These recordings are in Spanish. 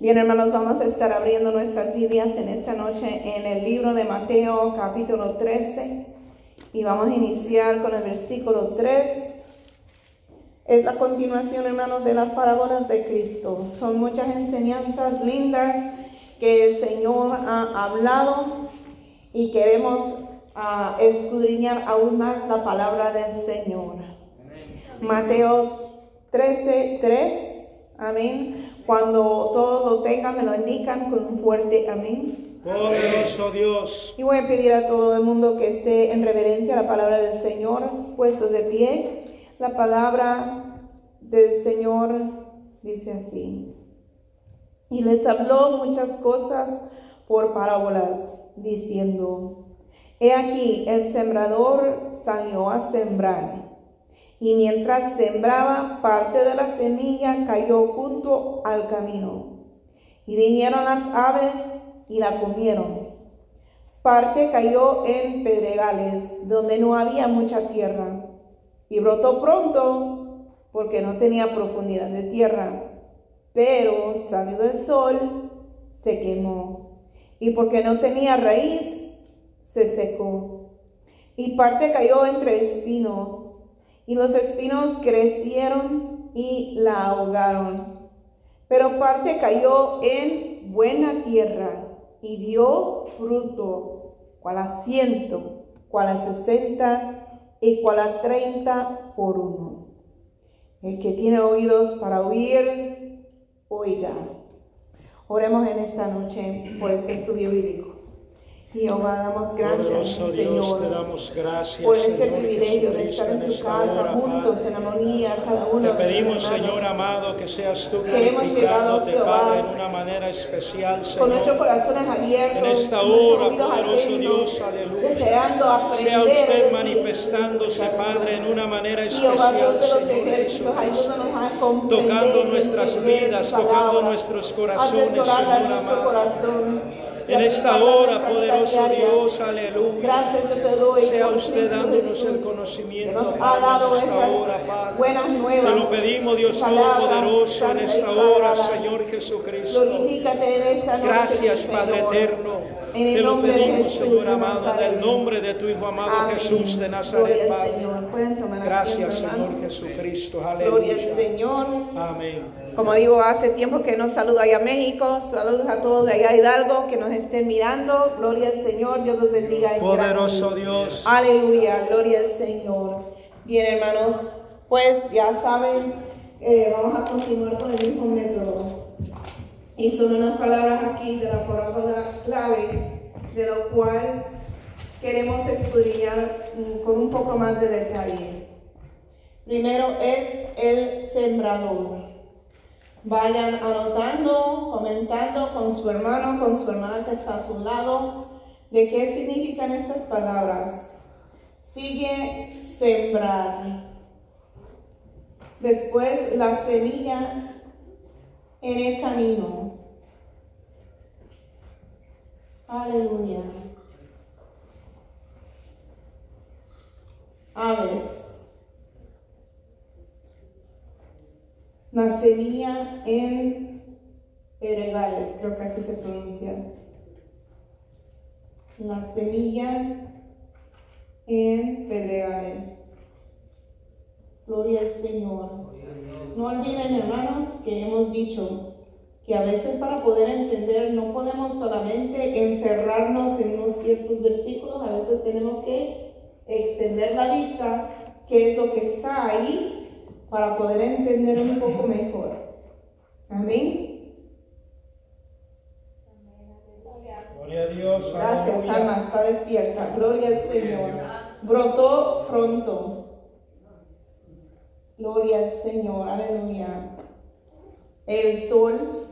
Bien, hermanos, vamos a estar abriendo nuestras Biblias en esta noche en el libro de Mateo, capítulo 13, y vamos a iniciar con el versículo 3. Es la continuación, hermanos, de las parábolas de Cristo. Son muchas enseñanzas lindas que el Señor ha hablado y queremos ah, escudriñar aún más la palabra del Señor. Mateo 13, 3. Amén. Cuando todos lo tengan, me lo indican con un fuerte amén. Poderoso Dios. Y voy a pedir a todo el mundo que esté en reverencia a la palabra del Señor, puestos de pie. La palabra del Señor dice así. Y les habló muchas cosas por parábolas, diciendo, He aquí, el sembrador salió a sembrar. Y mientras sembraba, parte de la semilla cayó junto al camino. Y vinieron las aves y la comieron. Parte cayó en pedregales, donde no había mucha tierra. Y brotó pronto, porque no tenía profundidad de tierra. Pero salió el sol, se quemó. Y porque no tenía raíz, se secó. Y parte cayó entre espinos y los espinos crecieron y la ahogaron. Pero parte cayó en buena tierra y dio fruto, cual a ciento, cual a sesenta y cual a treinta por uno. El que tiene oídos para oír, oiga. Oremos en esta noche por este estudio bíblico. Jehová, damos gracias, Poderoso Dios, Señor, te damos gracias, por este Señor privilegio de estar en tu casa hora, juntos Padre. en armonía, cada uno Te pedimos, Señor amado, que seas tú glorificándote, Padre, en una manera especial, con nuestros Señor. corazones abiertos, En esta hora, poderoso Dios, aleluya. deseando aprender Sea usted manifestándose. Padre, en una manera Jehová, especial, Dios Señor Jesucristo. Tocando nuestras vidas, tocando nuestros corazones, Señor amado. corazón. En esta hora, poderoso. Dios, aleluya. Gracias yo te doy. Sea usted dándonos el conocimiento, que nos ha Padre, dado en esta hora, Padre. buenas nuevas. Te lo pedimos, Dios Todopoderoso, en esta hora. Señor Jesucristo. Gracias. Padre eterno. Te lo pedimos, Señor amado, en el nombre de tu Hijo amado. Jesús de Nazaret, Padre. Gracias, Señor. Jesucristo. Gloria al Aleluya. Señor. Amén. Como digo, hace tiempo que nos saludo allá a México. Saludos a todos de allá a Hidalgo que nos estén mirando. Gloria al Señor. Dios los bendiga. en Poderoso. Dios. Aleluya. Gloria al Señor. Bien, hermanos. Pues ya saben, eh, vamos a continuar con el mismo método. Y son unas palabras aquí de la parábola clave, de lo cual queremos escudriñar mm, con un poco más de detalle. Primero es el sembrador. Vayan anotando, comentando con su hermano, con su hermana que está a su lado, de qué significan estas palabras. Sigue sembrar. Después la semilla en el camino. Aleluya. Aves. Semilla en pedregales, creo que así se pronuncia. La semilla en pedregales. Gloria al Señor. No olviden, hermanos, que hemos dicho que a veces para poder entender no podemos solamente encerrarnos en unos ciertos versículos, a veces tenemos que extender la vista, qué es lo que está ahí, para poder entender un poco mejor. Amén. Gloria a Dios. Gracias, alma, está despierta. Gloria al Señor. Brotó pronto. Gloria al Señor, aleluya. El sol,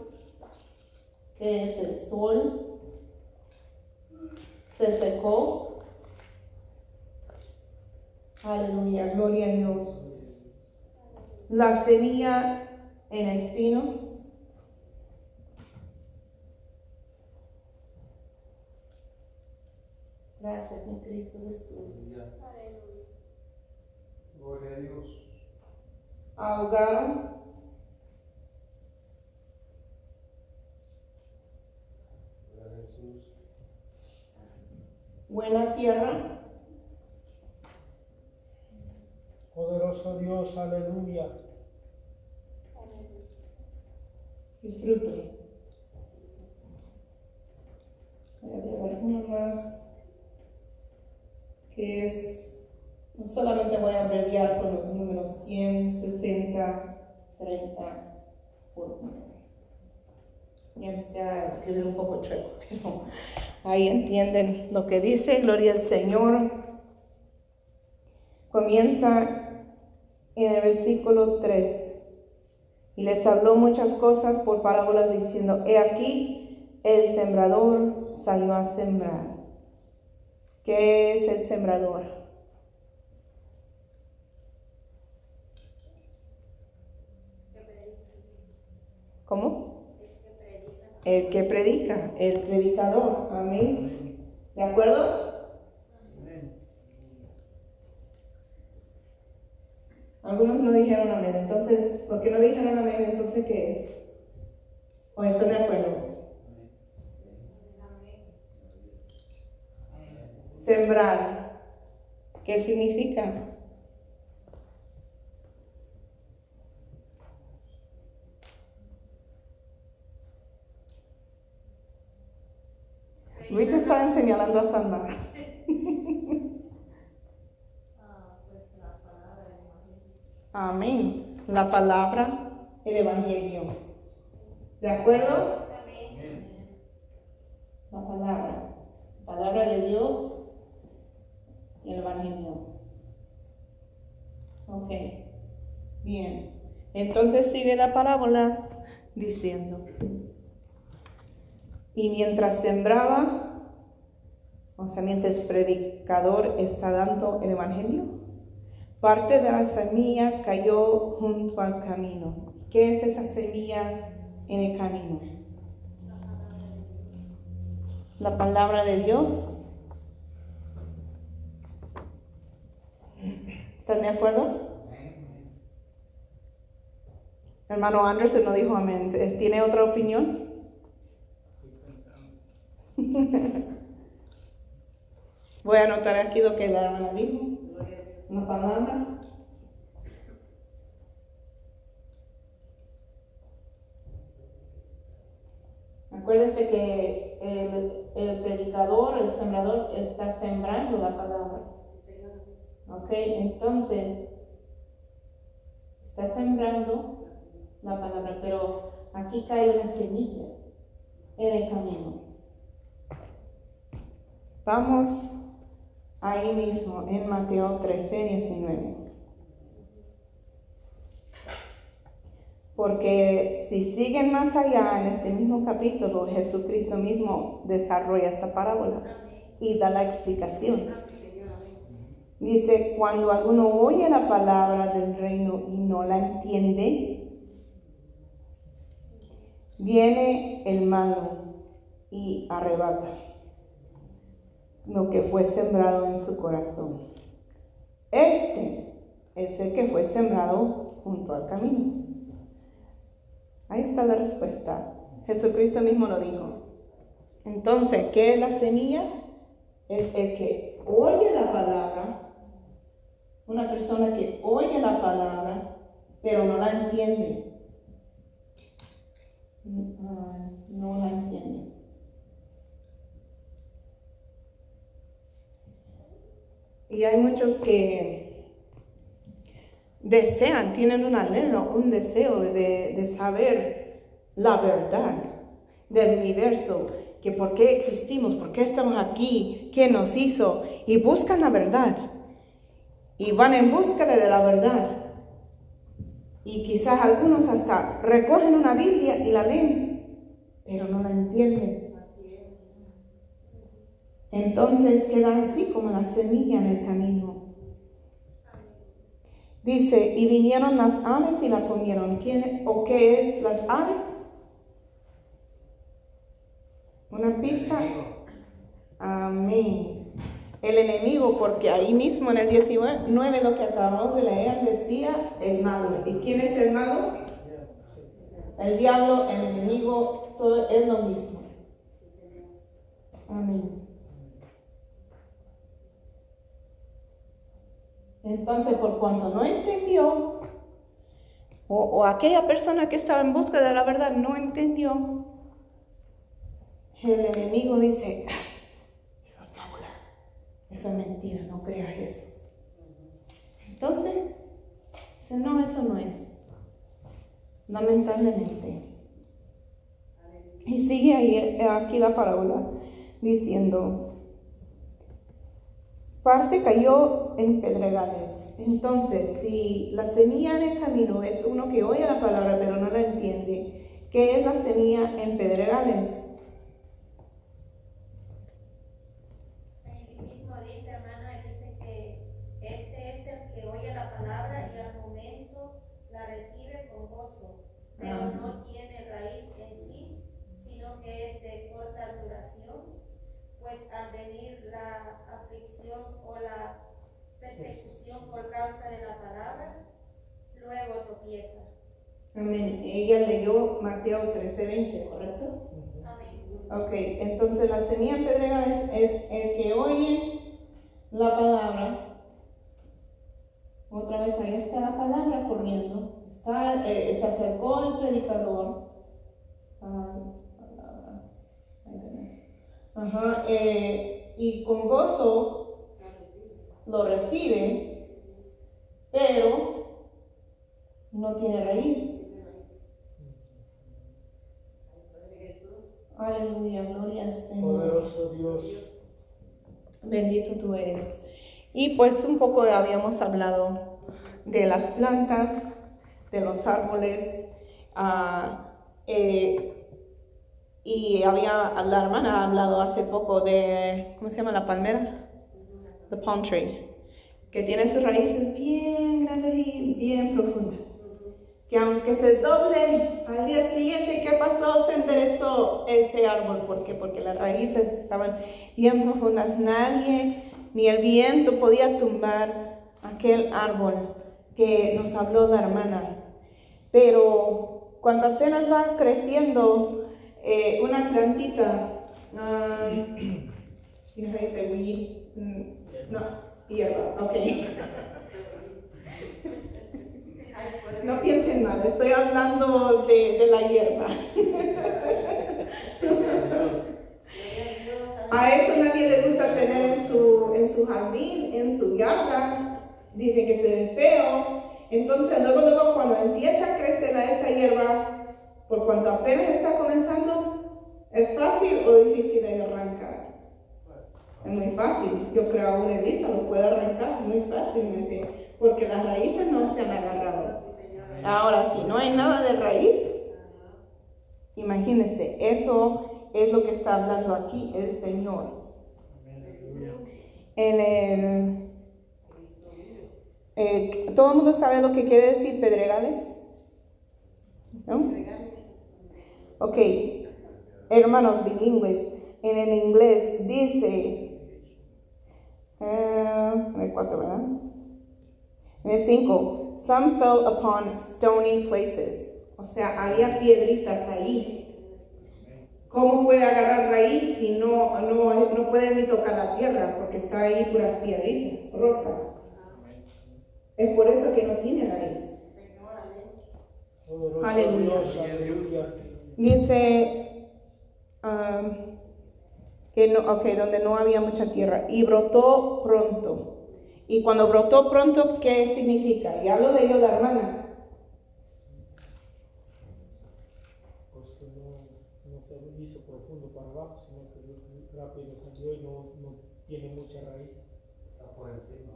¿qué es el sol? Se secó. Aleluya, gloria a Dios. Lacería en espinos. Gracias, mi Cristo Jesús. Gloria a Dios. Ahogaron. Buena tierra. Poderoso Dios, aleluya. y fruto. Voy a agregar uno más que es, no solamente voy a abreviar con los números 100, 60, 30, por Ya empecé a escribir un poco chueco, pero ahí entienden lo que dice, gloria al Señor. Comienza en el versículo 3. Y les habló muchas cosas por parábolas diciendo, he aquí, el sembrador salió a sembrar. ¿Qué es el sembrador? ¿Cómo? El que predica, el predicador. Amén. ¿De acuerdo? Algunos no dijeron amén. Entonces, lo que no dijeron amén, entonces, ¿qué es? ¿O están de acuerdo? Sembrar. ¿Qué significa? Luis está enseñando a Sandra. Amén. La palabra, el Evangelio. ¿De acuerdo? La palabra. Palabra de Dios y el Evangelio. Ok. Bien. Entonces sigue la parábola diciendo. Y mientras sembraba, o sea, mientras el predicador está dando el Evangelio, Parte de la semilla cayó junto al camino. ¿Qué es esa semilla en el camino? La palabra de Dios. ¿Están de acuerdo? Hermano Anderson no dijo amén. ¿Tiene otra opinión? Voy a anotar aquí lo que la hermana dijo una palabra. Acuérdense que el, predicador, el sembrador, está sembrando la palabra. Ok, entonces, está sembrando la palabra, pero aquí cae una semilla en el camino. Vamos ahí mismo en Mateo 13, 19. Porque si siguen más allá en este mismo capítulo, Jesucristo mismo desarrolla esta parábola y da la explicación. Dice, cuando alguno oye la palabra del reino y no la entiende, viene el malo y arrebata lo que fue sembrado en su corazón. Este es el que fue sembrado junto al camino. Ahí está la respuesta. Jesucristo mismo lo dijo. Entonces, ¿qué es la semilla? Es el que oye la palabra, una persona que oye la palabra, pero no la entiende. No la entiende. Y hay muchos que desean, tienen un anhelo, un deseo de, saber la verdad del universo, que por qué existimos, por qué estamos aquí, qué nos hizo, y buscan la verdad. Y van en búsqueda de la verdad. Y quizás algunos hasta recogen una Biblia y la leen, pero no la entienden. Entonces quedan así como la semilla en el camino. Dice, y vinieron las aves y la comieron. ¿Quién o qué es las aves? Una pista. Amén. El enemigo, porque ahí mismo en el 19 lo que acabamos de leer decía el malo. ¿Y quién es el malo? El diablo, el enemigo, todo es lo mismo. Amén. Entonces, por cuanto no entendió, o, aquella persona que estaba en busca de la verdad no entendió, el enemigo dice, eso es fábula, eso es mentira, no creas eso. Entonces, dice, no, eso no es. Lamentablemente. Y sigue eh, aquí la parábola diciendo, parte cayó en pedregales. Entonces, si la semilla en el camino es uno que oye la palabra pero no la entiende, ¿qué es la semilla en pedregales? Ahí mismo dice, hermana, dice que este es el que oye la palabra y al momento la recibe con gozo, pero Ah. no tiene raíz en sí, sino que es de corta duración, pues al venir la aflicción o la por causa de la palabra, luego tropieza. Amén. Ella leyó Mateo 13:20, ¿correcto? Amén. Ok, entonces la semilla en pedregales es el que oye la palabra. Otra vez ahí está la palabra corriendo. Está, eh, se acercó el predicador. Ah, palabra. Ajá, eh, y con gozo lo recibe, pero no tiene raíz. Aleluya, gloria al Señor. Poderoso Dios. Bendito tú eres. Y pues un poco habíamos hablado de las plantas, de los árboles, ah, eh, y había, la hermana ha hablado hace poco de, ¿cómo se llama la palmera? The palm tree, que tiene sus raíces bien grandes y bien profundas. Que aunque se doble al día siguiente, ¿qué pasó? Se enderezó ese árbol. ¿Por qué? Porque las raíces estaban bien profundas. Nadie, ni el viento podía tumbar aquel árbol que nos habló la hermana. Pero cuando apenas va creciendo eh, una plantita? Mm, no, hierba, ok. No piensen mal, estoy hablando de, la hierba. A eso nadie le gusta tener en su, en su jardín, en su yarda. Dicen que se ve feo. Entonces, luego, luego, cuando empieza a crecer a esa hierba, por cuanto apenas está comenzando, ¿es fácil o difícil de arrancar? Es muy fácil. Yo creo aún Elisa lo puede arrancar muy fácilmente, porque las raíces no se han agarrado. Ahora, si no hay nada de raíz, imagínense, eso es lo que está hablando aquí el Señor. En el, eh, ¿Todo el mundo sabe lo que quiere decir pedregales? ¿No? Ok, hermanos bilingües, en el inglés dice, en el 4, ¿verdad? En el 5, some fell upon stony places. O sea, había piedritas ahí. ¿Cómo puede agarrar raíz si no, no, no puede ni tocar la tierra? Porque está ahí puras piedritas, rocas. Es por eso que no tiene raíz. Aleluya. Dice um, que no, ok, donde no había mucha tierra y brotó pronto. Y cuando brotó pronto, ¿qué significa? Ya lo leyó la hermana. Pues que no, no se hizo profundo para abajo, sino que rápido salió y no, no tiene mucha raíz. Está por encima.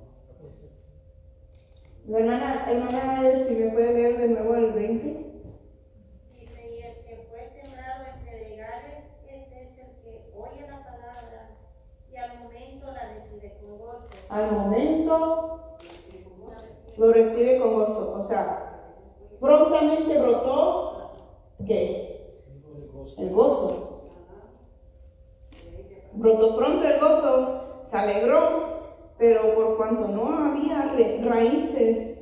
La hermana, hermana, si me puede leer de nuevo el 20. Dice, y el que fue sembrado en pedregales, este es el que oye la palabra y al momento la recibe con gozo. Al momento lo recibe con gozo. O sea, prontamente brotó, ¿qué? El gozo. Brotó pronto el gozo, se alegró, pero por cuanto no había raíces,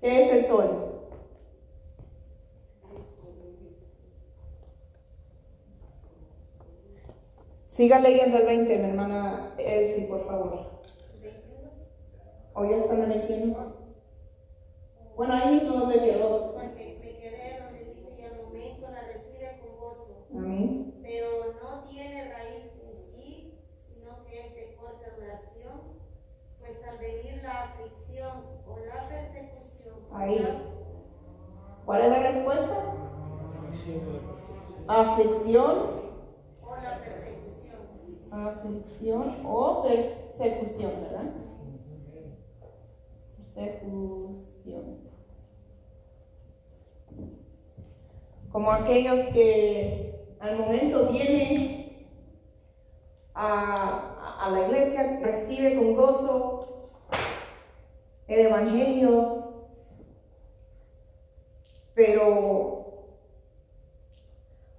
¿qué es el sol? Siga leyendo el 20, mi hermana Elsie, por favor. 21. ¿O ya están en el 21? Bueno, ahí mismo donde quedó. Porque me quedé donde dice, y al momento la recibe con gozo, Amén. pero no tiene raíz en sí, sino que es de corta duración, pues al venir la aflicción o la persecución, Ahí. ¿Cuál es la respuesta? Aflicción o la persecución. Aflicción, o persecución. ¿verdad? Persecución. Como aquellos que al momento vienen a, a la iglesia, recibe con gozo el evangelio, pero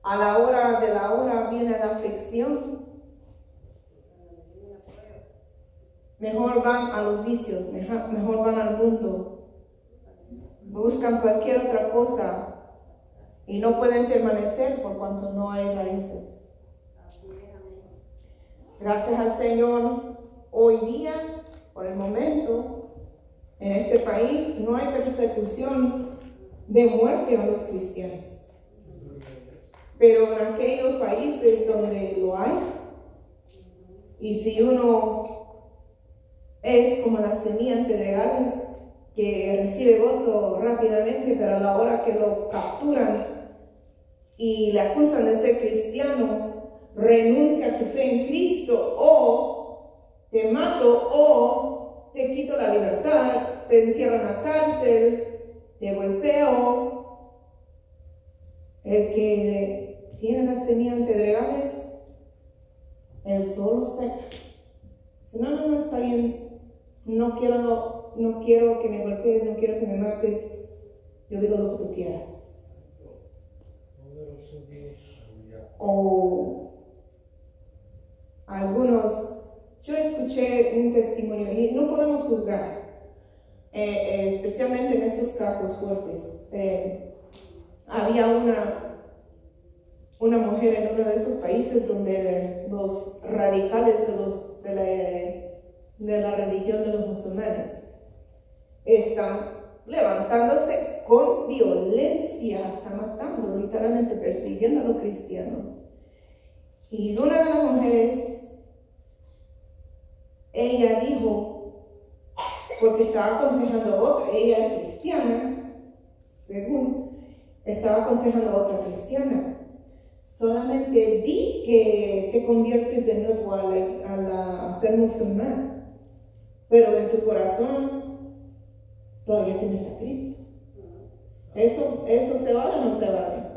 a la hora de la hora viene la aflicción. Mejor van a los vicios, mejor van al mundo, buscan cualquier otra cosa y no pueden permanecer por cuanto no hay raíces. Gracias al Señor, hoy día, por el momento, en este país no hay persecución de muerte a los cristianos. Pero en aquellos países donde lo hay, y si uno es como las semillas pedregales que recibe gozo rápidamente, pero a la hora que lo capturan y le acusan de ser cristiano, renuncia a tu fe en Cristo o te mato o te quito la libertad, te encierro en la cárcel, te golpeo. El que tiene las semillas pedregales, el solo seca. No, no, no, está bien. No quiero, no quiero que me golpees, no quiero que me mates. Yo digo lo que tú quieras. O algunos, yo escuché un testimonio y no podemos juzgar, eh, eh, especialmente en estos casos fuertes. Eh, había una, una mujer en uno de esos países donde los radicales de, los, de, la, de la religión de los musulmanes están levantándose con violencia, hasta matando, literalmente persiguiendo a los cristianos. Y una de las mujeres, ella dijo, porque estaba aconsejando a otra, ella es cristiana, según, estaba aconsejando a otra cristiana. Solamente di que te conviertes de nuevo a, la- a la- a ser musulmán, pero en tu corazón todavía tienes a Cristo. ¿Eso, eso se vale o no se vale?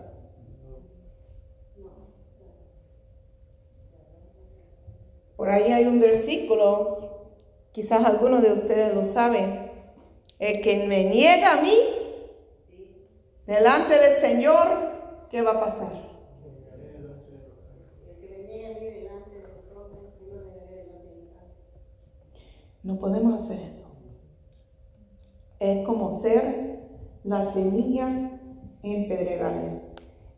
Por ahí hay un versículo, quizás algunos de ustedes lo saben. El que me niega a mí, delante del Señor, ¿qué va a pasar? El que me niegue a mí delante de los hombres, yo lo negaré delante de mi Padre. No podemos hacer eso. Es como ser la semilla en pedregales.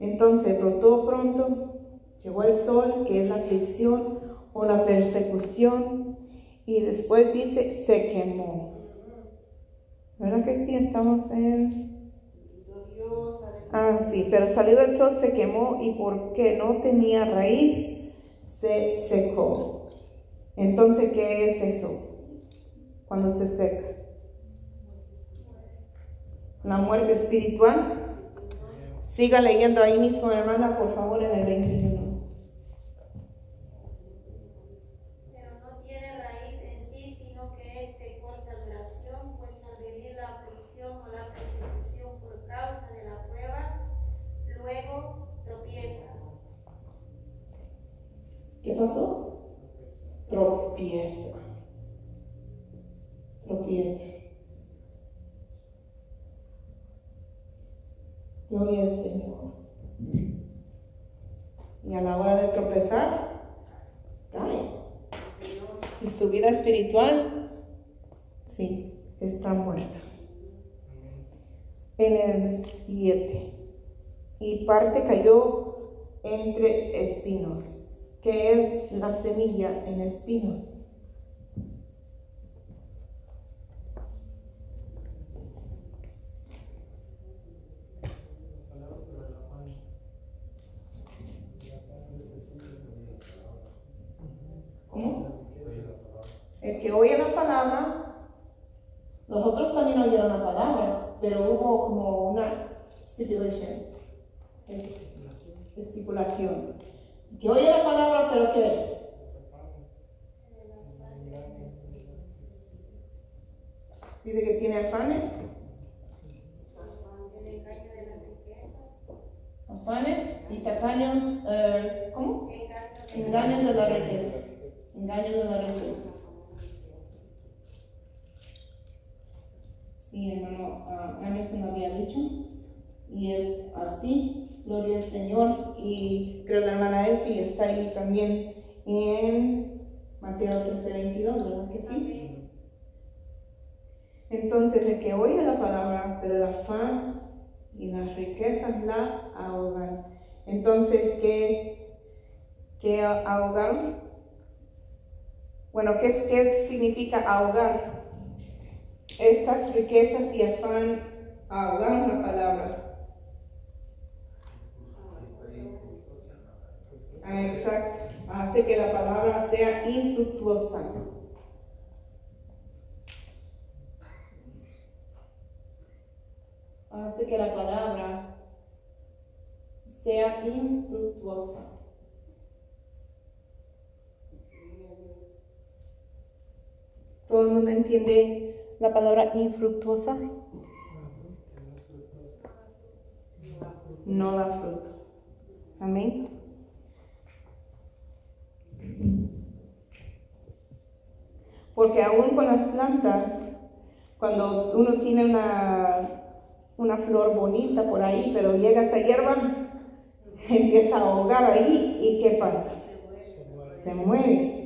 Entonces brotó pronto, llegó el sol, que es la aflicción o la persecución, y después dice, se quemó. ¿Verdad que sí? Estamos en... Ah, sí, pero salió del sol, se quemó y porque no tenía raíz, se secó. Entonces, ¿qué es eso? Cuando se seca. La muerte espiritual. Siga leyendo ahí mismo, hermana, por favor, en el 21. Pero no tiene raíz en sí, sino que es de corta duración, pues al venir la aflicción o la persecución por causa de la prueba, luego tropieza. ¿Qué pasó? Tropieza. Gloria al Señor. Y a la hora de tropezar, cae. Y su vida espiritual, sí, está muerta. En el 7. Y parte cayó entre espinos, que es la semilla en espinos. El que oye la palabra, los otros también oyeron la palabra, pero hubo como una stipulation, es- estipulación. El que oye la palabra, pero que dice que tiene afanes, afanes y tacaños, eh, ¿cómo? Engaños de la riqueza. Engaños de la riqueza. Sí, hermano, ah, Anderson había dicho. Y es así. Gloria al Señor. Y creo que la hermana Essie está ahí también en Mateo 13, 22, ¿verdad que sí? Amén. Entonces, el que oye la palabra, pero el afán y las riquezas la ahogan. Entonces, ¿qué, qué ahogaron? Bueno, ¿qué, ¿qué significa ahogar? Estas riquezas y afán ahogaron la palabra. Ah, exacto. Hace que la palabra sea infructuosa. hace que la palabra sea infructuosa. ¿Todo el mundo entiende la palabra infructuosa? No da fruto. Amén. Porque aún con las plantas, cuando uno tiene una, una flor bonita por ahí, pero llega esa hierba, empieza a ahogar ahí y ¿qué pasa? Se muere.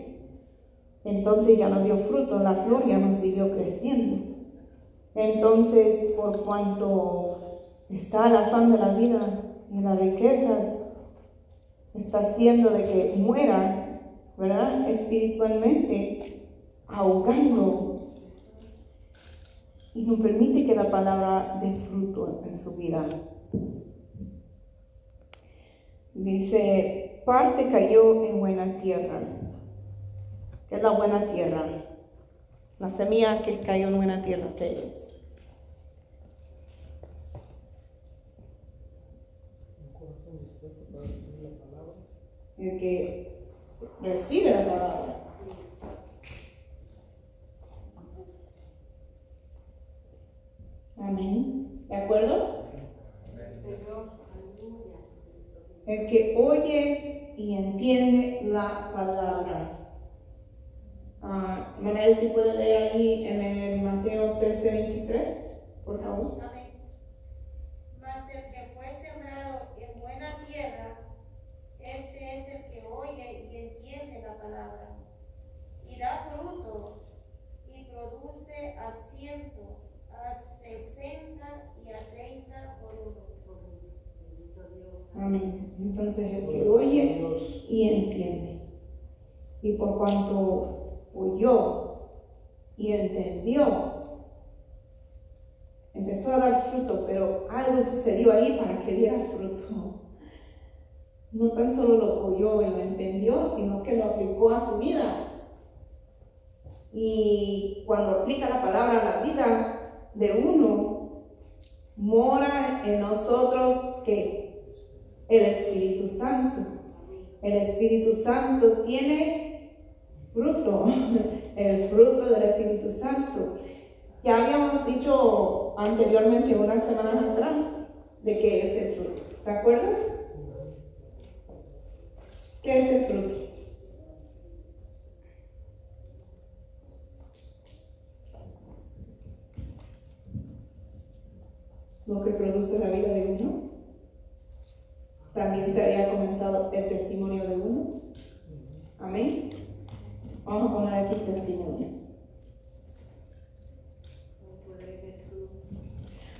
Entonces ya no dio fruto, la flor ya no siguió creciendo. Entonces, por cuanto está el afán de la vida y las riquezas, está haciendo de que muera, ¿verdad? Espiritualmente, ahogando y no permite que la palabra dé fruto en su vida. Dice, parte cayó en buena tierra. ¿Qué es la buena tierra? La semilla que cayó en buena tierra. El que recibe la palabra. Amén. ¿De acuerdo? El que oye y entiende la palabra. Ah, Manuel, si puede leer ahí en el Mateo 13, 23, por favor. Amén. Mas el que fue sembrado en buena tierra, este es el que oye y entiende la palabra, y da fruto, y produce a ciento, a sesenta y a treinta por uno. Amén. Entonces el que oye y entiende. Y por cuanto oyó y entendió, empezó a dar fruto, pero algo sucedió ahí para que diera fruto. No tan solo lo oyó y lo entendió, sino que lo aplicó a su vida. Y cuando aplica la palabra a la vida de uno, mora en nosotros que el Espíritu Santo. El Espíritu Santo tiene fruto, el fruto del Espíritu Santo. Ya habíamos dicho anteriormente, unas semanas atrás, de qué es el fruto. ¿Se acuerdan? ¿Qué es el fruto? Lo que produce la vida de uno. También se había comentado el testimonio de uno. Amén. Vamos a poner aquí testimonio.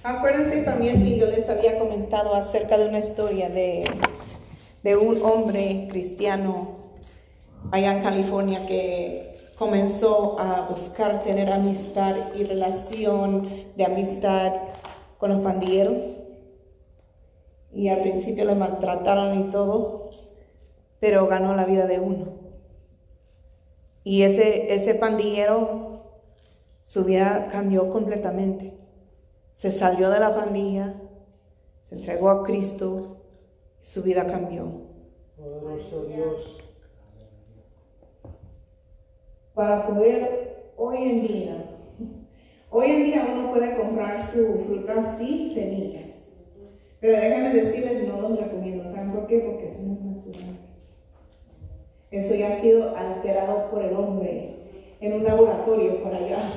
Acuérdense también que yo les había comentado acerca de una historia de, de un hombre cristiano allá en California que comenzó a buscar tener amistad y relación de amistad con los pandilleros y al principio le maltrataron y todo, pero ganó la vida de uno. Y ese, ese pandillero, su vida cambió completamente. Se salió de la pandilla, se entregó a Cristo, su vida cambió. Poderoso Dios. Para poder hoy en día, hoy en día uno puede comprar su fruta sin semillas. Pero déjenme decirles, no los recomiendo. ¿Saben por qué? Porque eso no es natural. Eso ya ha sido alterado por el hombre en un laboratorio por allá.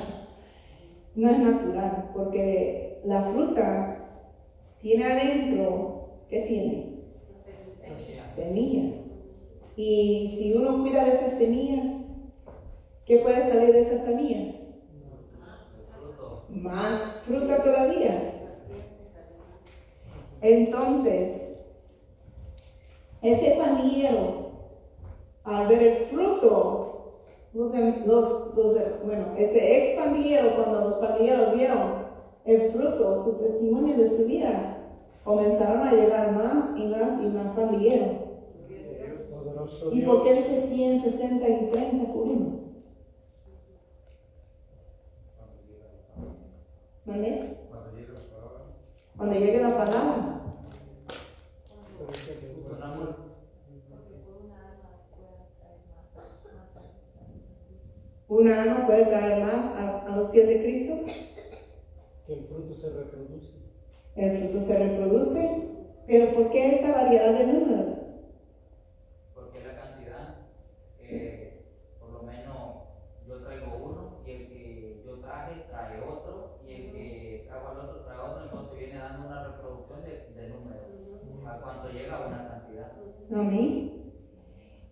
No es natural, porque la fruta tiene adentro, ¿qué tiene? Semillas. Y si uno cuida de esas semillas, ¿qué puede salir de esas semillas? Más fruta todavía. Entonces, ese pandillero, al ver el fruto, los, los- los- bueno, ese ex pandillero, cuando los pandilleros vieron el fruto, su testimonio de su vida, comenzaron a llegar más y más y más pandilleros. ¿Y por qué dice 100, 60 y 30 por uno? ¿Vale? Cuando llegue la palabra. Una alma puede traer más a, a los pies de Cristo. Que el fruto se reproduce. El fruto se reproduce. Pero ¿por qué esta variedad de números? Porque la cantidad, eh, por lo menos yo traigo uno y el que yo traje trae otro y el que trajo al otro trae otro, entonces viene dando una reproducción de, de números a cuanto llega a una cantidad. Amén.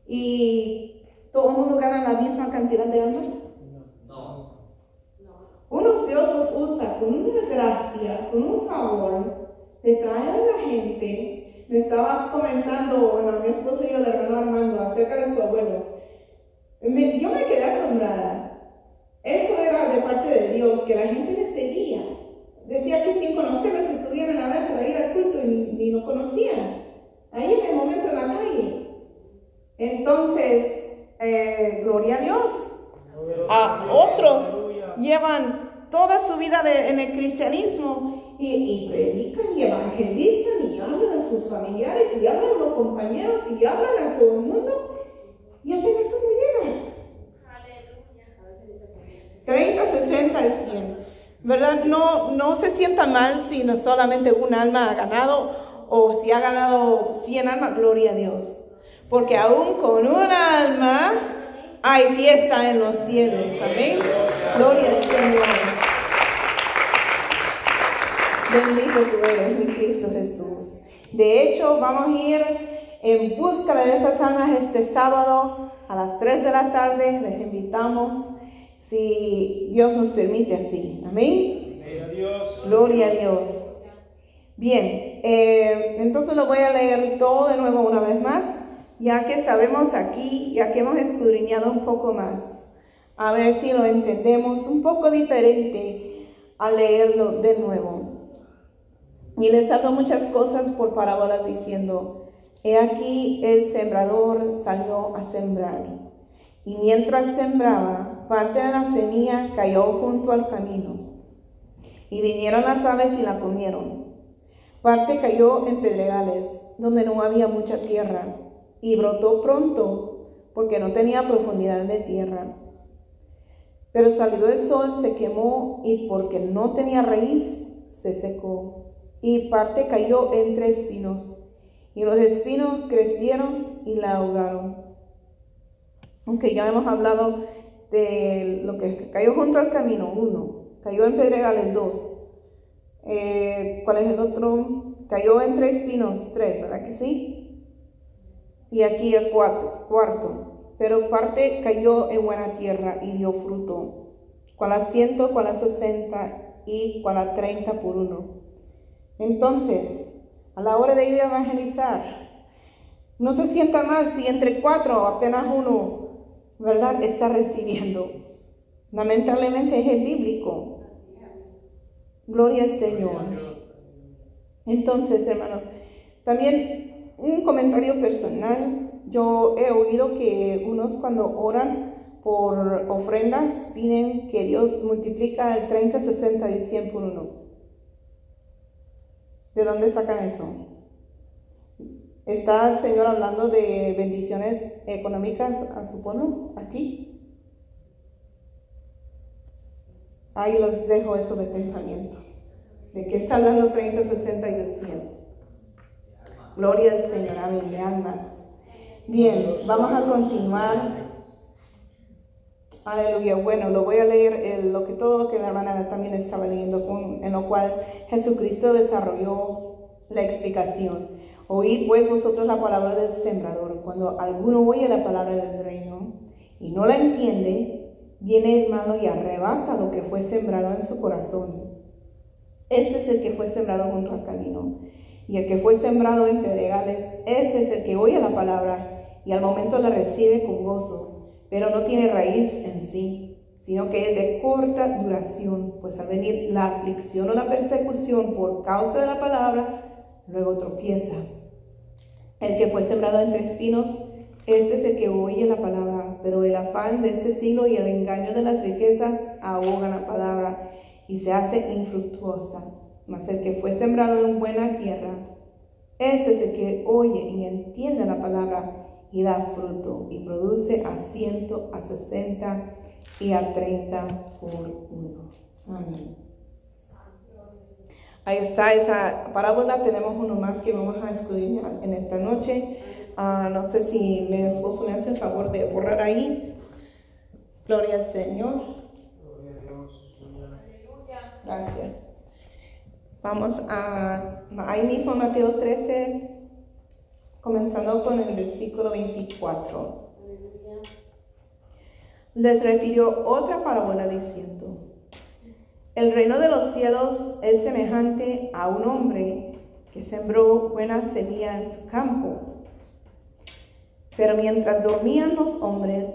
Y todo el mundo gana la misma cantidad de almas. No, Unos Dios los usa con una gracia, con un favor, de traer a la gente. Me estaba comentando, bueno, mi esposo y yo, el hermano Armando, acerca de su abuelo. Me- yo me quedé asombrada. Eso era de parte de Dios, que la gente le seguía. Decía que sin conocerlo se subían a la vez para ir al culto y ni lo conocían. Ahí en el momento en la calle. Entonces, eh, gloria a Dios a otros llevan toda su vida en el cristianismo y, predican y evangelizan y hablan a sus familiares y hablan a los compañeros y hablan a todo el mundo y apenas uno llega. Aleluya. 30, 60 y 100. ¿Verdad? No, no se sienta mal si no solamente un alma ha ganado o si ha ganado 100 almas, gloria a Dios. Porque aún con un alma hay fiesta en los cielos. Amén. Gloria al Señor. Bendito tú eres, mi Cristo Jesús. De hecho, vamos a ir en busca de esas almas este sábado a las 3 de la tarde. Les invitamos, si Dios nos permite así. Amén. Gloria a Dios. Gloria a Dios. Bien, eh, entonces lo voy a leer todo de nuevo una vez más, ya que sabemos aquí, ya que hemos escudriñado un poco más. A ver si lo entendemos un poco diferente al leerlo de nuevo. Y les hablo muchas cosas por parábolas diciendo, he aquí el sembrador salió a sembrar. Y mientras sembraba, parte de la semilla cayó junto al camino. Y vinieron las aves y la comieron. Parte cayó en pedregales, donde no había mucha tierra, y brotó pronto, porque no tenía profundidad de tierra. Pero salió el sol, se quemó, y porque no tenía raíz, se secó. Y parte cayó entre espinos, y los espinos crecieron y la ahogaron. Aunque ya hemos hablado de lo que cayó junto al camino, uno, cayó en pedregales, dos, eh, ¿cuál es el otro? Cayó entre espinos, tres, ¿verdad que sí? Y aquí el cuarto. Pero parte cayó en buena tierra y dio fruto. Cual a ciento, cual a sesenta y cual a treinta por uno. Entonces, a la hora de ir a evangelizar, no se sienta mal si entre cuatro apenas uno, ¿verdad?, está recibiendo. Lamentablemente es el bíblico. Gloria al Señor. Entonces, hermanos, también un comentario personal. Yo he oído que unos cuando oran por ofrendas piden que Dios multiplica el 30, 60 y 100 por uno. ¿De dónde sacan eso? ¿Está el Señor hablando de bendiciones económicas a su pueblo aquí? Ahí los dejo eso de pensamiento. ¿De qué está hablando 30, 60 y 100? Gloria al Señor, amén, de almas. Bien, vamos a continuar. Aleluya. Bueno, lo voy a leer el, lo que todo que la hermana también estaba leyendo, en lo cual Jesucristo desarrolló la explicación. Oíd pues vosotros la palabra del sembrador. Cuando alguno oye la palabra del reino y no la entiende, viene hermano y arrebata lo que fue sembrado en su corazón. Este es el que fue sembrado junto al camino. Y el que fue sembrado en pedregales, este es el que oye la palabra y al momento la recibe con gozo, pero no tiene raíz en sí, sino que es de corta duración, pues al venir la aflicción o la persecución por causa de la palabra, luego tropieza. El que fue sembrado entre espinos, este es el que oye la palabra, pero el afán de este siglo y el engaño de las riquezas ahogan la palabra y se hace infructuosa. Mas el que fue sembrado en buena tierra, este es el que oye y entiende la palabra y da fruto y produce a ciento, a sesenta y a treinta por uno. Amén. Ahí está esa parábola. Tenemos uno más que vamos a estudiar en esta noche. Uh, no sé si mi esposo me hace el favor de borrar ahí. Gloria al Señor. Gloria a Dios. Gracias. Vamos a ahí mismo Mateo 13, comenzando con el versículo 24. Les refirió otra parábola diciendo, el reino de los cielos es semejante a un hombre que sembró buena semilla en su campo. Pero mientras dormían los hombres,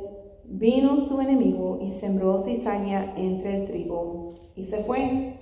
vino su enemigo y sembró cizaña entre el trigo y se fue.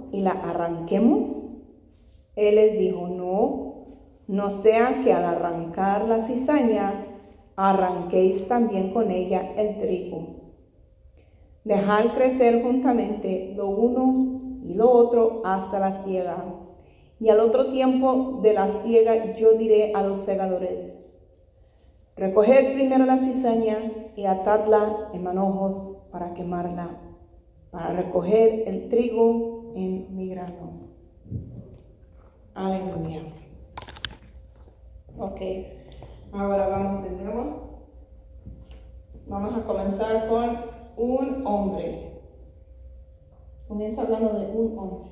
y la arranquemos? Él les dijo, no, no sea que al arrancar la cizaña, arranquéis también con ella el trigo. Dejar crecer juntamente lo uno y lo otro hasta la siega. Y al otro tiempo de la siega yo diré a los segadores, recoger primero la cizaña y atadla en manojos para quemarla, para recoger el trigo en mi grano. Aleluya. Ok, ahora vamos de nuevo. Vamos a comenzar con un hombre. Comienza hablando de un hombre.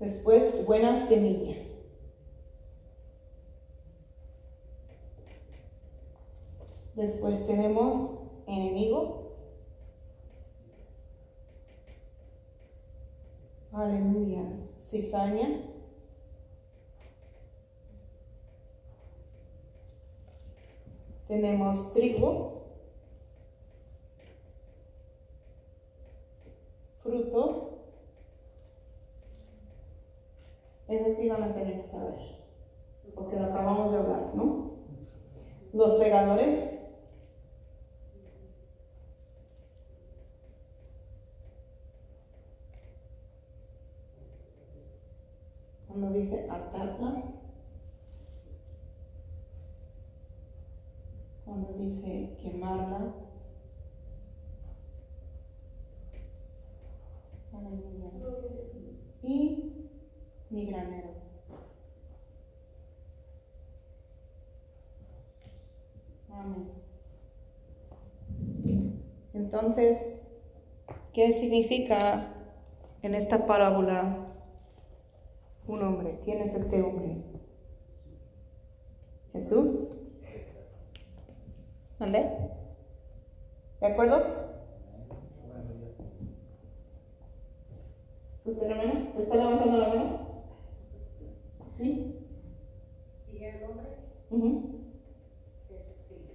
Después, buena semilla. Después tenemos enemigo. Aleluya. Cizaña. Tenemos trigo. Fruto. Eso sí van a tener que saber. Porque lo acabamos de hablar, ¿no? Los segadores. Cuando dice atarla. Cuando dice quemarla. Y mi granero. Amén. Entonces, ¿qué significa en esta parábola un hombre? ¿Quién es este hombre? Jesús. ¿Dónde? ¿De acuerdo? Bueno, ya. ¿Usted, hermano? ¿Está levantando la mano? ¿Sí? Y el Ujú. es Cristo.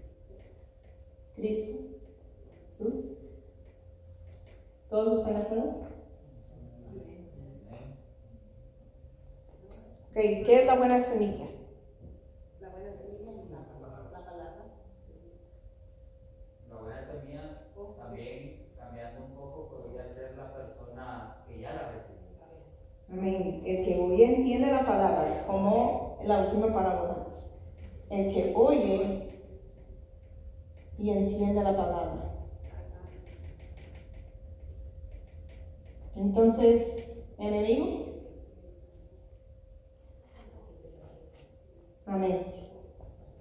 Cristo. Jesús. ¿Todos están de acuerdo? ¿Qué es la buena semilla? La buena semilla es la palabra. La palabra. La buena semilla también cambiando un poco podría ser la persona que ya la recibió. Amén. El que oye entiende la palabra, como la última parábola. El que oye y entiende la palabra. Entonces, enemigo. Amén.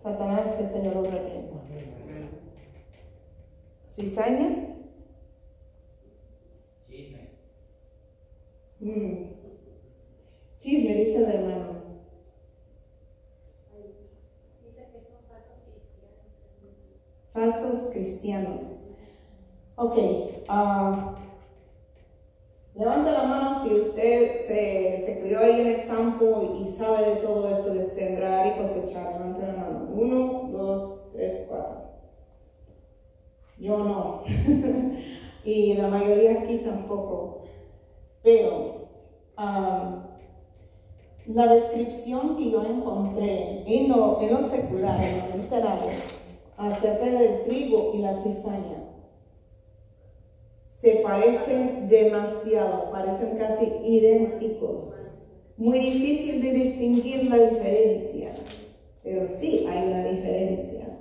Satanás, que Señor lo reprenda. Cizaña. Chisme. Mm. Chisme, dice el hermano. Falsos cristianos. Falsos cristianos. Ok. ah, levante la mano si usted se, se crió ahí en el campo y sabe de todo esto de sembrar y cosechar. Levante la mano. Uno, dos, tres, cuatro. Yo no. y la mayoría aquí tampoco. Pero ah, la descripción que yo encontré en lo, en lo secular, en lo literario, acerca del trigo y la cizaña, se parecen demasiado, parecen casi idénticos. Muy difícil de distinguir la diferencia, pero sí hay una diferencia.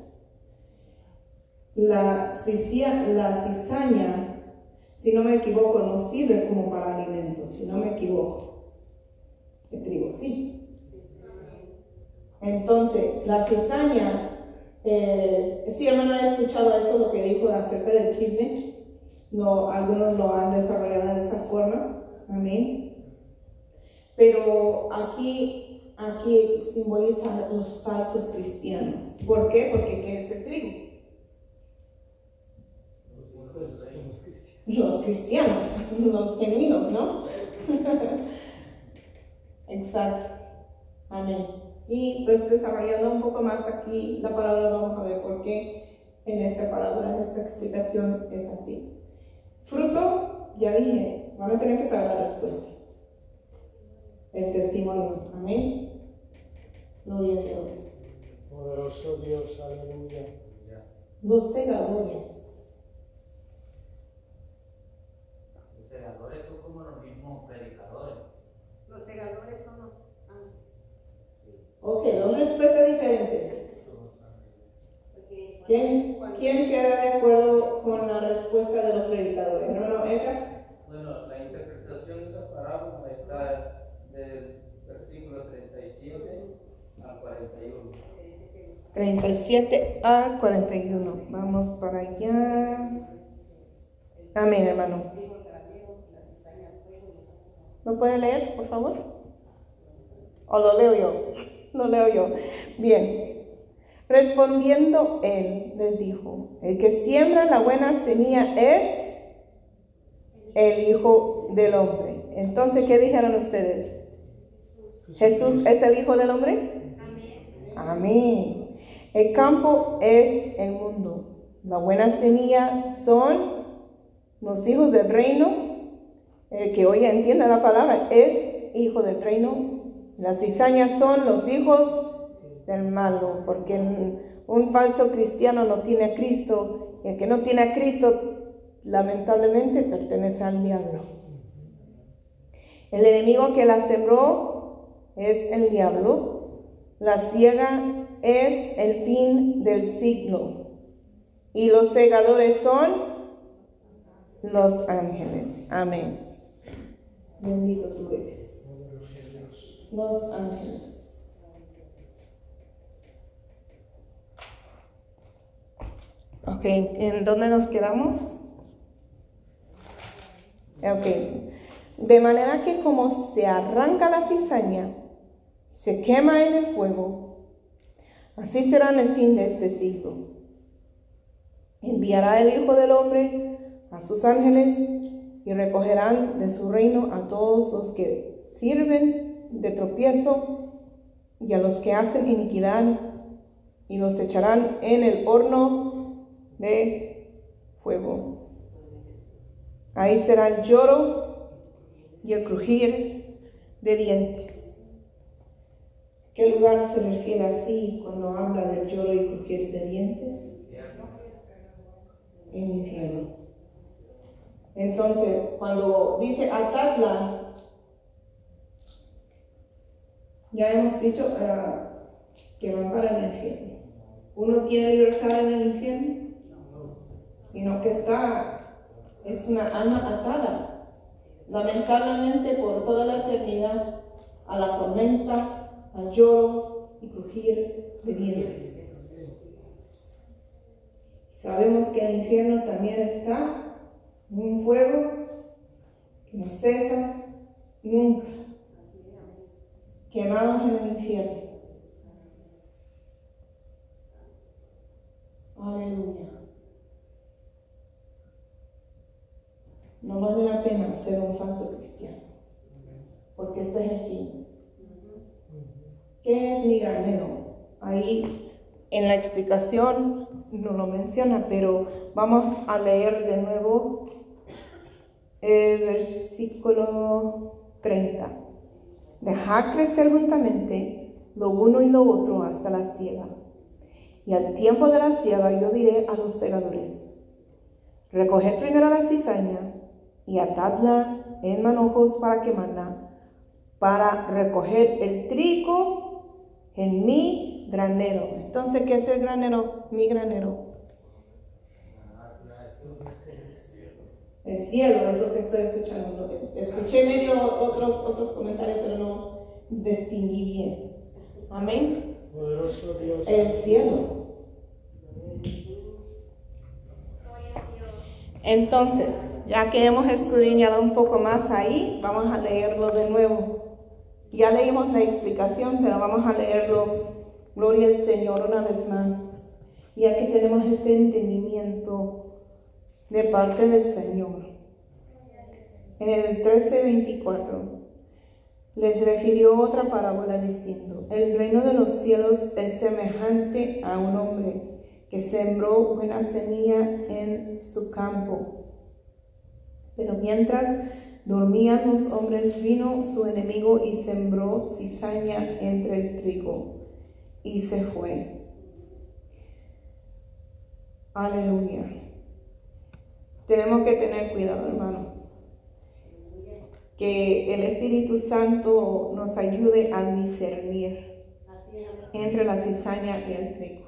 La, la cizaña, si no me equivoco, no sirve como para alimento, si no me equivoco. El trigo sí. Entonces, la cizaña, eh, sí, hermano, he escuchado eso, lo que dijo acerca del chisme. No, algunos lo han desarrollado de esa forma. Amén. Pero aquí, aquí simboliza los falsos cristianos. ¿Por qué? Porque ¿qué es el trigo? Los cristianos. Los genuinos, ¿no? Exacto. Amén. Y pues desarrollando un poco más aquí la palabra, vamos a ver por qué en esta palabra, en esta explicación es así. Fruto, ya dije, van a tener que saber la respuesta. El testimonio. Amén. Gloria a Dios. Poderoso Dios, aleluya. Los segadores. Los segadores son como los mismos predicadores. Los segadores son los ángeles. Ok, dos respuestas diferentes. ¿Quién, ¿Quién queda de acuerdo con la respuesta de los predicadores? Hermano Edgar. Bueno, la interpretación de esa parábola está del versículo 37 al 41. 37 a 41. Vamos para allá. Amén, hermano. ¿Lo puede leer, por favor? ¿O lo leo yo? Lo leo yo. Bien. Respondiendo él, les dijo, el que siembra la buena semilla es el Hijo del Hombre. Entonces, ¿qué dijeron ustedes? ¿Jesús es el Hijo del Hombre? Amén. El campo es el mundo. La buena semilla son los hijos del reino. El que hoy entienda la palabra es hijo del reino. Las cizañas son los hijos del malo, porque un falso cristiano no tiene a Cristo. Y el que no tiene a Cristo, lamentablemente, pertenece al diablo. El enemigo que la sembró es el diablo. La ciega es el fin del siglo. Y los segadores son los ángeles. Amén. Bendito tú eres. Los ángeles. Ok, ¿en dónde nos quedamos? Ok. De manera que como se arranca la cizaña, se quema en el fuego, así será en el fin de este siglo. Enviará el Hijo del Hombre a sus ángeles y recogerán de su reino a todos los que sirven de tropiezo y a los que hacen iniquidad y los echarán en el horno de fuego. Ahí será el lloro y el crujir de dientes. ¿Qué lugar se refiere así cuando habla del lloro y crujir de dientes? En infierno. Entonces, cuando dice Atatla, ya hemos dicho uh, que van para el infierno. ¿Uno tiene libertad en el infierno? Sino que está, es una alma atada, lamentablemente por toda la eternidad, a la tormenta, al lloro y crujir de dientes. Sabemos que el infierno también está un fuego que no cesa nunca, quemados en el infierno. Aleluya. No vale la pena ser un falso cristiano, porque este es el fin. ¿Qué es mi granero? Ahí en la explicación no lo menciona, pero vamos a leer de nuevo el versículo 30. Dejar crecer juntamente lo uno y lo otro hasta la siega. Y al tiempo de la siega yo diré a los segadores, recoged primero la cizaña y atadla en manojos para quemarla, para recoger el trigo en mi granero. Entonces, ¿qué es el granero? Mi granero. El cielo es lo que estoy escuchando. Escuché medio otros, otros comentarios, pero no distinguí bien. Amén. El cielo. Entonces, ya que hemos escudriñado un poco más ahí, vamos a leerlo de nuevo. Ya leímos la explicación, pero vamos a leerlo. Gloria al Señor una vez más. Y aquí tenemos este entendimiento de parte del Señor. En el 13:24 les refirió otra parábola diciendo, el reino de los cielos es semejante a un hombre que sembró buena semilla en su campo. Pero mientras dormían los hombres, vino su enemigo y sembró cizaña entre el trigo y se fue. Aleluya. Tenemos que tener cuidado, hermanos. Que el Espíritu Santo nos ayude a discernir entre la cizaña y el trigo.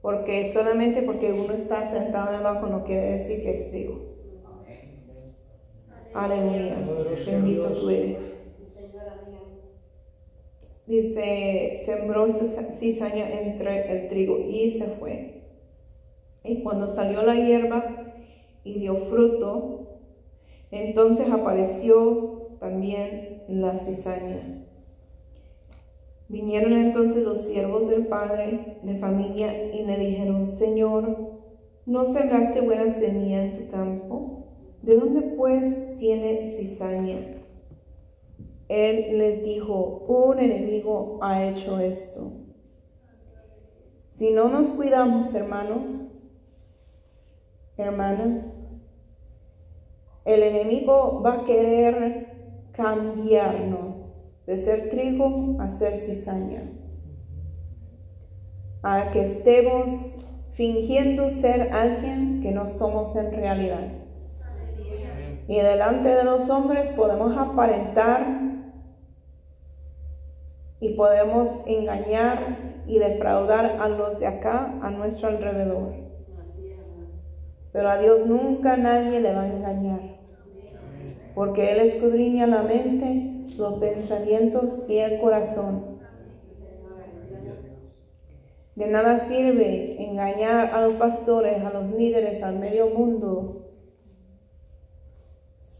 Porque solamente porque uno está sentado banco no quiere decir que es trigo. Aleluya. Bendito tú eres. Dice, sembró cizaña entre el trigo y se fue. Y cuando salió la hierba, y dio fruto, entonces apareció también la cizaña. Vinieron entonces los siervos del padre de familia y le dijeron, Señor, ¿no sembraste buena semilla en tu campo? ¿De dónde pues tiene cizaña? Él les dijo, un enemigo ha hecho esto. Si no nos cuidamos, hermanos, hermanas, el enemigo va a querer cambiarnos de ser trigo a ser cizaña. A que estemos fingiendo ser alguien que no somos en realidad. Y delante de los hombres podemos aparentar y podemos engañar y defraudar a los de acá, a nuestro alrededor. Pero a Dios nunca nadie le va a engañar, porque Él escudriña la mente, los pensamientos y el corazón. De nada sirve engañar a los pastores, a los líderes, al medio mundo,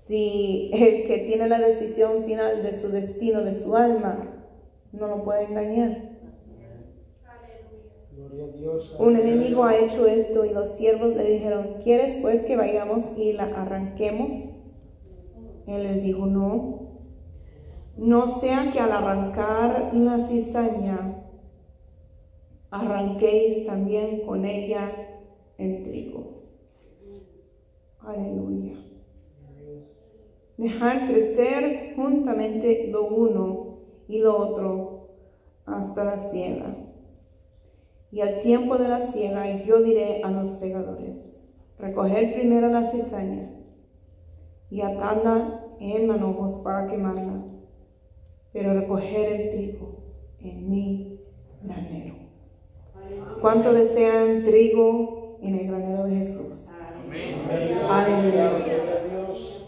si el que tiene la decisión final de su destino, de su alma, no lo puede engañar. Un enemigo ha hecho esto y los siervos le dijeron, ¿quieres pues que vayamos y la arranquemos? Él les dijo, no, no sea que al arrancar la cizaña, arranquéis también con ella el trigo. Aleluya. Dejar crecer juntamente lo uno y lo otro hasta la siega. Y al tiempo de la siega yo diré a los segadores, recoger primero la cizaña y atarla en manojos para quemarla, pero recoger el trigo en mi granero. ¿Cuánto desean trigo en el granero de Jesús? Aleluya. Gloria a Dios.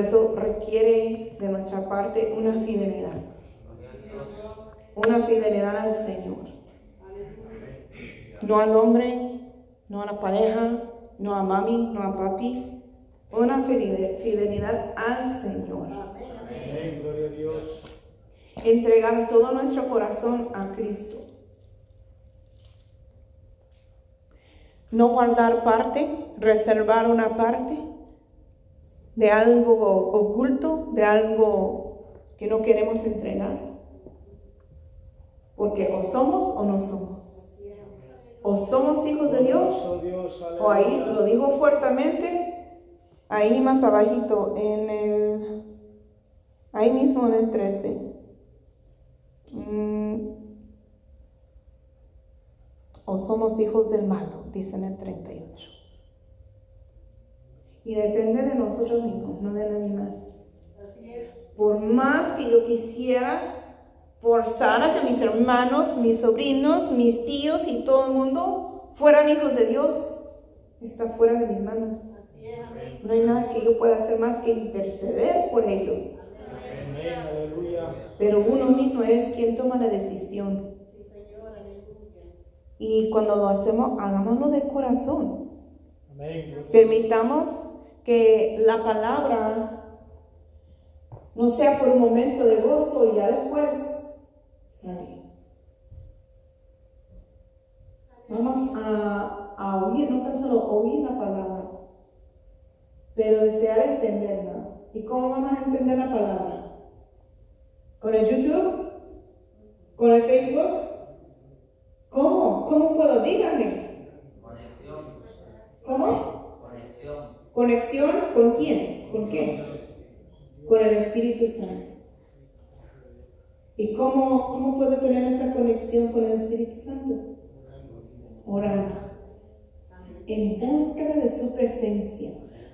Hermanos, eso requiere de nuestra parte una fidelidad, una fidelidad al Señor. No al hombre, no a la pareja, no a mami, no a papi, una fidel- fidelidad al Señor. Entregar todo nuestro corazón a Cristo. No guardar parte, reservar una parte de algo oculto, de algo que no queremos entregar. Porque o somos o no somos. O somos hijos de Dios o ahí lo digo fuertemente, ahí más abajito, en el, ahí mismo en el 13. Mm, o somos hijos del malo, dice en el 38. Y depende de nosotros mismos, no de nadie más. Por más que yo quisiera forzar a que mis hermanos, mis sobrinos, mis tíos y todo el mundo fueran hijos de Dios, está fuera de mis manos. No hay nada que yo pueda hacer más que interceder por ellos. Pero uno mismo es quien toma la decisión. Y cuando lo hacemos, hagámoslo de corazón. Amén. Permitamos que la palabra no sea por un momento de gozo y ya después sale. Vamos a, a oír, no tan solo oír la palabra, pero desear entenderla. ¿Y cómo vamos a entender la palabra? ¿Con el YouTube? ¿Con el Facebook? ¿Cómo? ¿Cómo puedo? Díganme. Conexión. ¿Cómo? Conexión. ¿Conexión con quién? ¿Con qué? Con el Espíritu Santo. ¿Y cómo, cómo puedo tener esa conexión con el Espíritu Santo? Orando. En búsqueda de su presencia.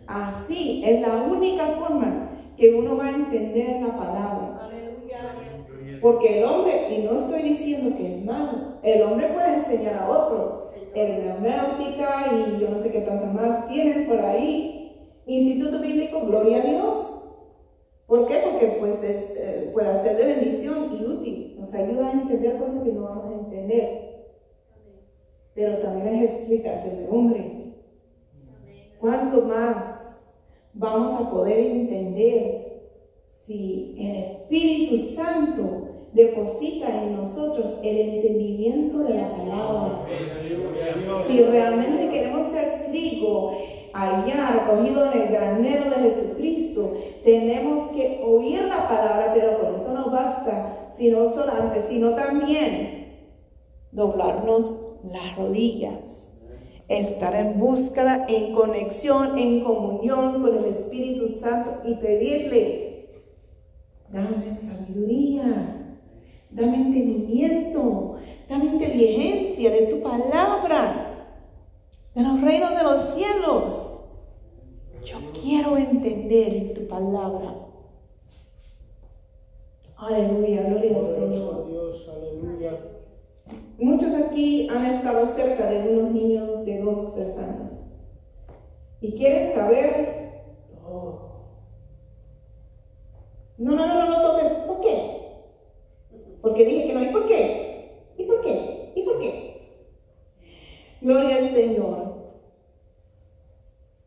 Así es la única forma que uno va a entender la palabra. Porque el hombre, y no estoy diciendo que es malo, el hombre puede enseñar a otro. Hermenéutica y yo no sé qué tantas más tienen por ahí. Instituto Bíblico, gloria a Dios. ¿Por qué? Porque pues es, eh, puede ser de bendición y útil. Nos ayuda a entender cosas que no vamos a entender. Pero también es explicación de hombre. ¿Cuánto más vamos a poder entender si el Espíritu Santo deposita en nosotros el entendimiento de la palabra? Si realmente queremos ser trigo allá recogido en el granero de Jesucristo, tenemos que oír la palabra, pero con eso no basta, sino, solamente, sino también doblarnos las rodillas, estar en búsqueda, en conexión, en comunión con el Espíritu Santo y pedirle, dame sabiduría, dame entendimiento, dame inteligencia de tu palabra, de los reinos de los cielos. Yo quiero entender tu palabra. Aleluya, gloria al Señor. Dios, aleluya. Muchos aquí han estado cerca de unos niños de dos, tres años y quieren saber todo. No, no, no, no, no toques. ¿Por qué? Porque dije que no. ¿Y por qué? ¿Y por qué? ¿Y por qué? Gloria al Señor.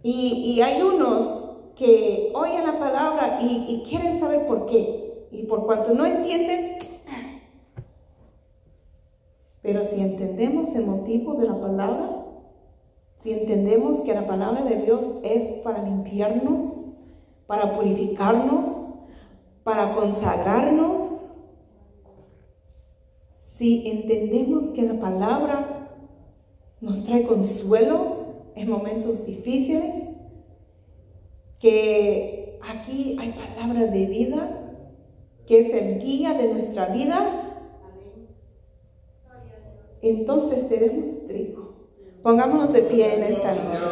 Y, y hay unos que oyen la palabra y, y quieren saber por qué. Y por cuanto no entienden, Pero si entendemos el motivo de la palabra, si entendemos que la palabra de Dios es para limpiarnos, para purificarnos, para consagrarnos, si entendemos que la palabra nos trae consuelo en momentos difíciles, que aquí hay palabra de vida, que es el guía de nuestra vida, entonces seremos trigo. Pongámonos de pie en esta noche.